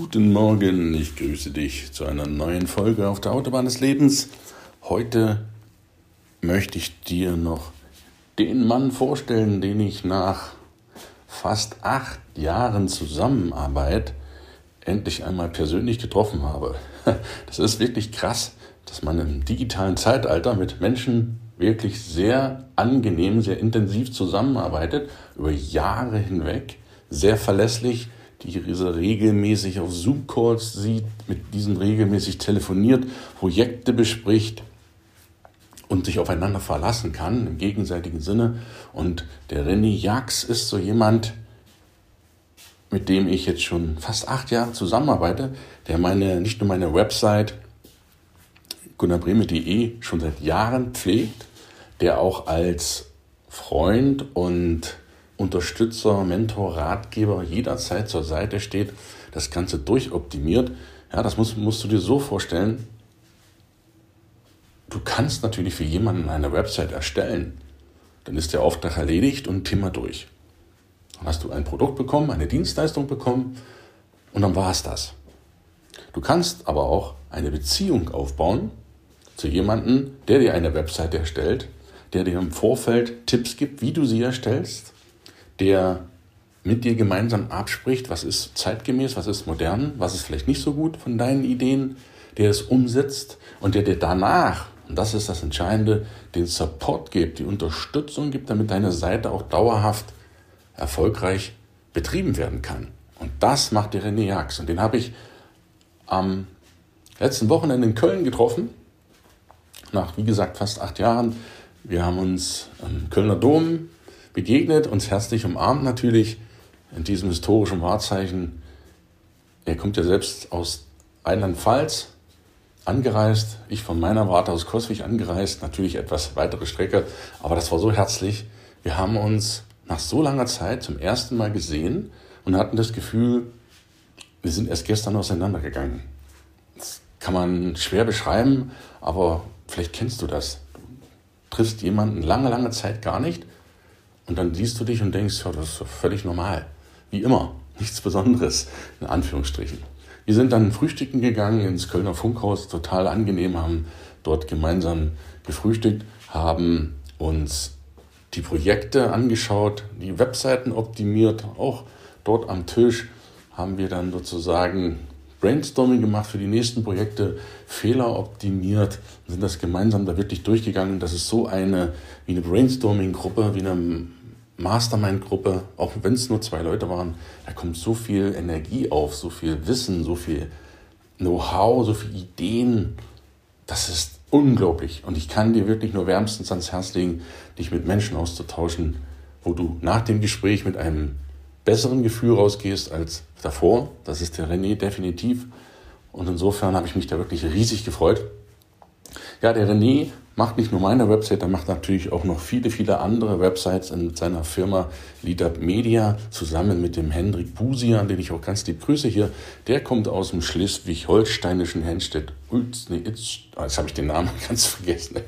Guten Morgen, ich grüße dich zu einer neuen Folge auf der Autobahn des Lebens. Heute möchte ich dir noch den Mann vorstellen, den ich nach fast acht Jahren Zusammenarbeit endlich einmal persönlich getroffen habe. Das ist wirklich krass, dass man im digitalen Zeitalter mit Menschen wirklich sehr angenehm, sehr intensiv zusammenarbeitet, über Jahre hinweg, sehr verlässlich, die regelmäßig auf Zoom-Calls sieht, mit diesen regelmäßig telefoniert, Projekte bespricht und sich aufeinander verlassen kann im gegenseitigen Sinne. Und der René Jax ist so jemand, mit dem ich jetzt schon fast acht Jahre zusammenarbeite, der meine, nicht nur meine Website gunnarbreme.de schon seit Jahren pflegt, der auch als Freund und Unterstützer, Mentor, Ratgeber jederzeit zur Seite steht, das Ganze durchoptimiert. Ja, das musst, musst du dir so vorstellen. Du kannst natürlich für jemanden eine Website erstellen. Dann ist der Auftrag erledigt und Thema durch. Dann hast du ein Produkt bekommen, eine Dienstleistung bekommen und dann war es das. Du kannst aber auch eine Beziehung aufbauen zu jemandem, der dir eine Website erstellt, der dir im Vorfeld Tipps gibt, wie du sie erstellst, der mit dir gemeinsam abspricht, was ist zeitgemäß, was ist modern, was ist vielleicht nicht so gut von deinen Ideen, der es umsetzt und der dir danach, und das ist das Entscheidende, den Support gibt, die Unterstützung gibt, damit deine Seite auch dauerhaft erfolgreich betrieben werden kann. Und das macht der René Jax. Und den habe ich am letzten Wochenende in Köln getroffen, nach, wie gesagt, fast acht Jahren. Wir haben uns am Kölner Dom begegnet, uns herzlich umarmt natürlich in diesem historischen Wahrzeichen. Er kommt ja selbst aus Rheinland-Pfalz, angereist, ich von meiner Warte aus Koswig angereist, natürlich etwas weitere Strecke, aber das war so herzlich. Wir haben uns nach so langer Zeit zum ersten Mal gesehen und hatten das Gefühl, wir sind erst gestern auseinandergegangen. Das kann man schwer beschreiben, aber vielleicht kennst du das. Du triffst jemanden lange, lange Zeit gar nicht und dann siehst du dich und denkst, ja, das ist völlig normal. Wie immer. Nichts Besonderes, in Anführungsstrichen. Wir sind dann frühstücken gegangen ins Kölner Funkhaus, total angenehm, haben dort gemeinsam gefrühstückt, haben uns die Projekte angeschaut, die Webseiten optimiert, auch dort am Tisch haben wir dann sozusagen Brainstorming gemacht für die nächsten Projekte, Fehler optimiert, sind das gemeinsam da wirklich durchgegangen. Das ist so eine, wie eine Brainstorming-Gruppe, wie eine Mastermind-Gruppe, auch wenn es nur zwei Leute waren, da kommt so viel Energie auf, so viel Wissen, so viel Know-how, so viele Ideen. Das ist unglaublich. Und ich kann dir wirklich nur wärmstens ans Herz legen, dich mit Menschen auszutauschen, wo du nach dem Gespräch mit einem besseren Gefühl rausgehst als davor. Das ist der René definitiv. Und insofern habe ich mich da wirklich riesig gefreut. Ja, der René macht nicht nur meine Website, er macht natürlich auch noch viele, viele andere Websites in seiner Firma Leadup Media zusammen mit dem Hendrik Busian, den ich auch ganz lieb grüße hier. Der kommt aus dem schleswig-holsteinischen Henstedt. Nee, jetzt, ah, jetzt habe ich den Namen ganz vergessen.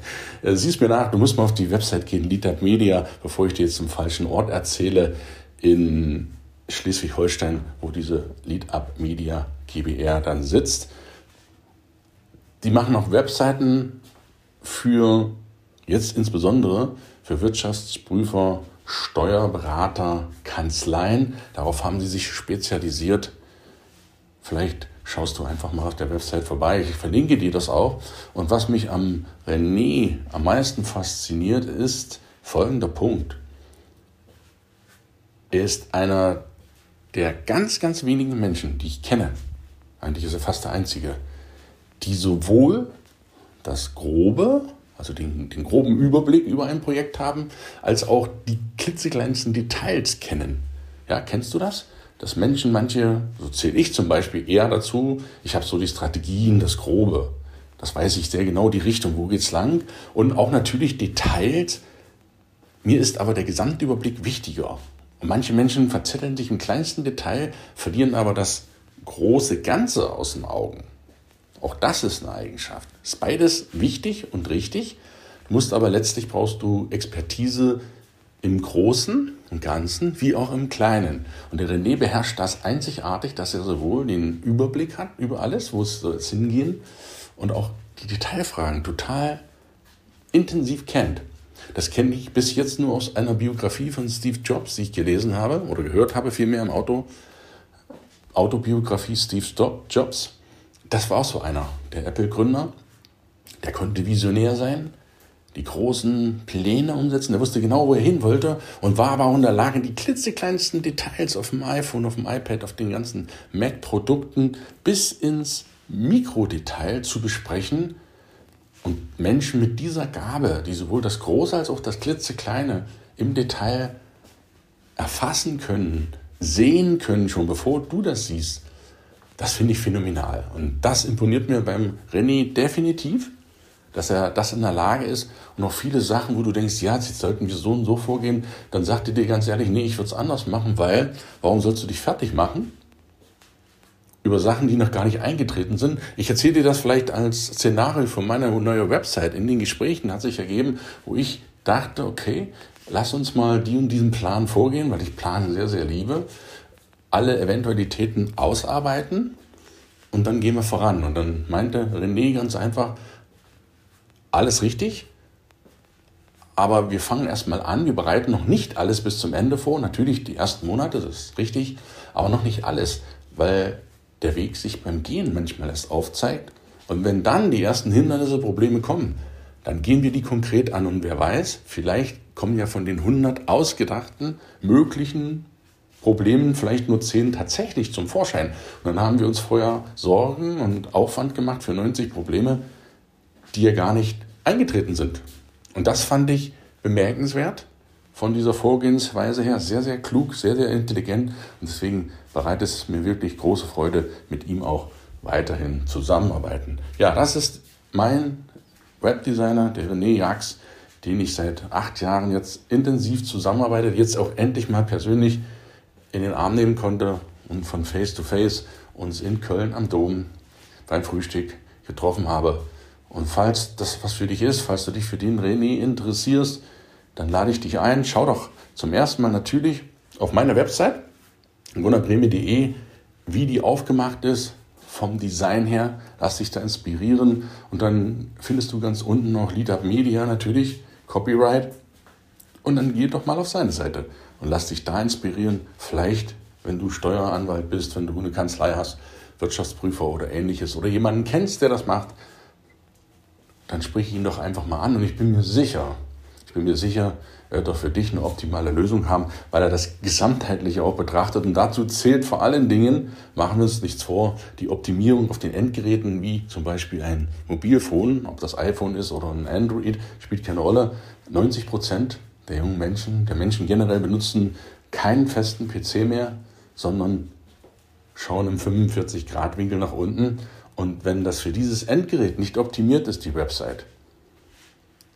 Äh, siehst mir nach, du musst mal auf die Website gehen, Leadup Media, bevor ich dir jetzt zum falschen Ort erzähle, in Schleswig-Holstein, wo diese Leadup Media GBR dann sitzt. Die machen auch Webseiten für jetzt insbesondere für Wirtschaftsprüfer, Steuerberater, Kanzleien. Darauf haben sie sich spezialisiert. Vielleicht schaust du einfach mal auf der Website vorbei. Ich verlinke dir das auch. Und was mich am René am meisten fasziniert, ist folgender Punkt. Er ist einer der ganz, ganz wenigen Menschen, die ich kenne, eigentlich ist er fast der einzige, die sowohl das Grobe, also den, den groben Überblick über ein Projekt haben, als auch die klitzekleinsten Details kennen. Ja, kennst du das? Dass Menschen, manche, so zähle ich zum Beispiel eher dazu, ich habe so die Strategien, das Grobe. Das weiß ich sehr genau, die Richtung, wo geht's lang. Und auch natürlich Details. Mir ist aber der Gesamtüberblick wichtiger. Und manche Menschen verzetteln sich im kleinsten Detail, verlieren aber das große Ganze aus den Augen. Auch das ist eine Eigenschaft. Ist beides wichtig und richtig. Du musst aber letztlich brauchst du Expertise im Großen und Ganzen wie auch im Kleinen. Und der René beherrscht das einzigartig, dass er sowohl den Überblick hat über alles, wo es es hingehen, und auch die Detailfragen total intensiv kennt. Das kenne ich bis jetzt nur aus einer Biografie von Steve Jobs, die ich gelesen habe oder gehört habe, vielmehr im Auto. Autobiografie Steve Jobs. Das war auch so einer, der Apple-Gründer. Der konnte visionär sein, die großen Pläne umsetzen. Der wusste genau, wo er hin wollte und war aber auch in der Lage, die klitzekleinsten Details auf dem iPhone, auf dem iPad, auf den ganzen Mac-Produkten bis ins Mikrodetail zu besprechen. Und Menschen mit dieser Gabe, die sowohl das Große als auch das Klitzekleine im Detail erfassen können, sehen können, schon bevor du das siehst, das finde ich phänomenal. Und das imponiert mir beim René definitiv dass er das in der Lage ist und auch viele Sachen, wo du denkst, ja, jetzt sollten wir so und so vorgehen, dann sagt er dir ganz ehrlich, nee, ich würde es anders machen, weil, warum sollst du dich fertig machen? Über Sachen, die noch gar nicht eingetreten sind. Ich erzähle dir das vielleicht als Szenario von meiner neuen Website. In den Gesprächen hat sich ergeben, wo ich dachte, okay, lass uns mal die und diesen Plan vorgehen, weil ich Planen sehr, sehr liebe, alle Eventualitäten ausarbeiten und dann gehen wir voran. Und dann meinte René ganz einfach, alles richtig, aber wir fangen erstmal an, wir bereiten noch nicht alles bis zum Ende vor. Natürlich die ersten Monate, das ist richtig, aber noch nicht alles, weil der Weg sich beim Gehen manchmal erst aufzeigt. Und wenn dann die ersten Hindernisse, Probleme kommen, dann gehen wir die konkret an und wer weiß, vielleicht kommen ja von den 100 ausgedachten möglichen Problemen vielleicht nur 10 tatsächlich zum Vorschein. Und dann haben wir uns vorher Sorgen und Aufwand gemacht für 90 Probleme, die ja gar nicht eingetreten sind. Und das fand ich bemerkenswert von dieser Vorgehensweise her. Sehr, sehr klug, sehr, sehr intelligent. Und deswegen bereitet es mir wirklich große Freude, mit ihm auch weiterhin zusammenarbeiten. Ja, das ist mein Webdesigner, der René Jax, den ich seit acht Jahren jetzt intensiv zusammenarbeite, jetzt auch endlich mal persönlich in den Arm nehmen konnte und von Face to Face uns in Köln am Dom beim Frühstück getroffen habe. Und falls das was für dich ist, falls du dich für den René interessierst, dann lade ich dich ein. Schau doch zum ersten Mal natürlich auf meiner Website gunnarbreme.de, wie die aufgemacht ist, vom Design her. Lass dich da inspirieren. Und dann findest du ganz unten noch Lead Up Media natürlich, Copyright. Und dann geh doch mal auf seine Seite und lass dich da inspirieren. Vielleicht, wenn du Steueranwalt bist, wenn du eine Kanzlei hast, Wirtschaftsprüfer oder ähnliches oder jemanden kennst, der das macht, dann sprich ihn doch einfach mal an und ich bin mir sicher, ich bin mir sicher, er wird doch für dich eine optimale Lösung haben, weil er das Gesamtheitliche auch betrachtet. Und dazu zählt vor allen Dingen, machen wir uns nichts vor, die Optimierung auf den Endgeräten, wie zum Beispiel ein Mobilfon, ob das iPhone ist oder ein Android, spielt keine Rolle. 90 Prozent der jungen Menschen, der Menschen generell benutzen keinen festen PC mehr, sondern schauen im 45-Grad-Winkel nach unten und wenn das für dieses Endgerät nicht optimiert ist, die Website,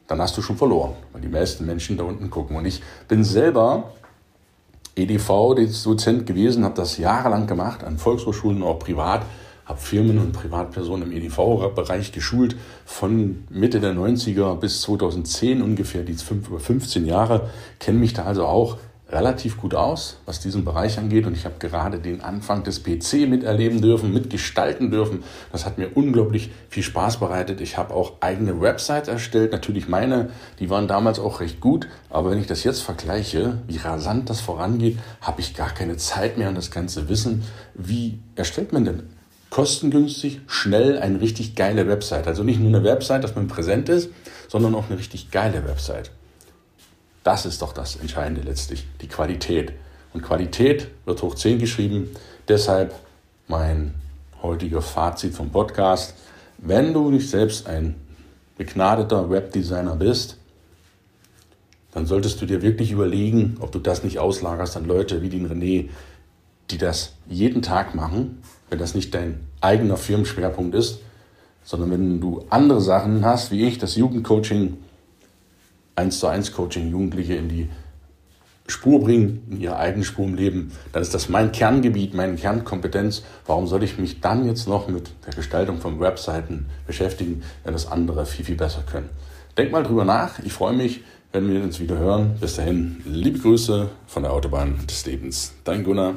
dann hast du schon verloren, weil die meisten Menschen da unten gucken. Und ich bin selber EDV-Dozent gewesen, habe das jahrelang gemacht, an Volkshochschulen, auch privat, habe Firmen und Privatpersonen im EDV-Bereich geschult, von Mitte der 90er bis 2010 ungefähr, die über 15 Jahre, kenne mich da also auch relativ gut aus, was diesen Bereich angeht. Und ich habe gerade den Anfang des PC miterleben dürfen, mitgestalten dürfen. Das hat mir unglaublich viel Spaß bereitet. Ich habe auch eigene Websites erstellt. Natürlich meine, die waren damals auch recht gut. Aber wenn ich das jetzt vergleiche, wie rasant das vorangeht, habe ich gar keine Zeit mehr und das ganze Wissen. Wie erstellt man denn kostengünstig, schnell eine richtig geile Website? Also nicht nur eine Website, dass man präsent ist, sondern auch eine richtig geile Website. Das ist doch das Entscheidende letztlich, die Qualität. Und Qualität wird hoch 10 geschrieben. Deshalb mein heutiger Fazit vom Podcast. Wenn du nicht selbst ein begnadeter Webdesigner bist, dann solltest du dir wirklich überlegen, ob du das nicht auslagerst an Leute wie den René, die das jeden Tag machen, wenn das nicht dein eigener Firmenschwerpunkt ist, sondern wenn du andere Sachen hast, wie ich, das Jugendcoaching, 1 zu 1 Coaching Jugendliche in die Spur bringen, in ihre eigene Spur im Leben, dann ist das mein Kerngebiet, meine Kernkompetenz. Warum soll ich mich dann jetzt noch mit der Gestaltung von Webseiten beschäftigen, wenn das andere viel, viel besser können? Denk mal drüber nach. Ich freue mich, werden wir uns wieder hören. Bis dahin, liebe Grüße von der Autobahn des Lebens. Dein Gunnar.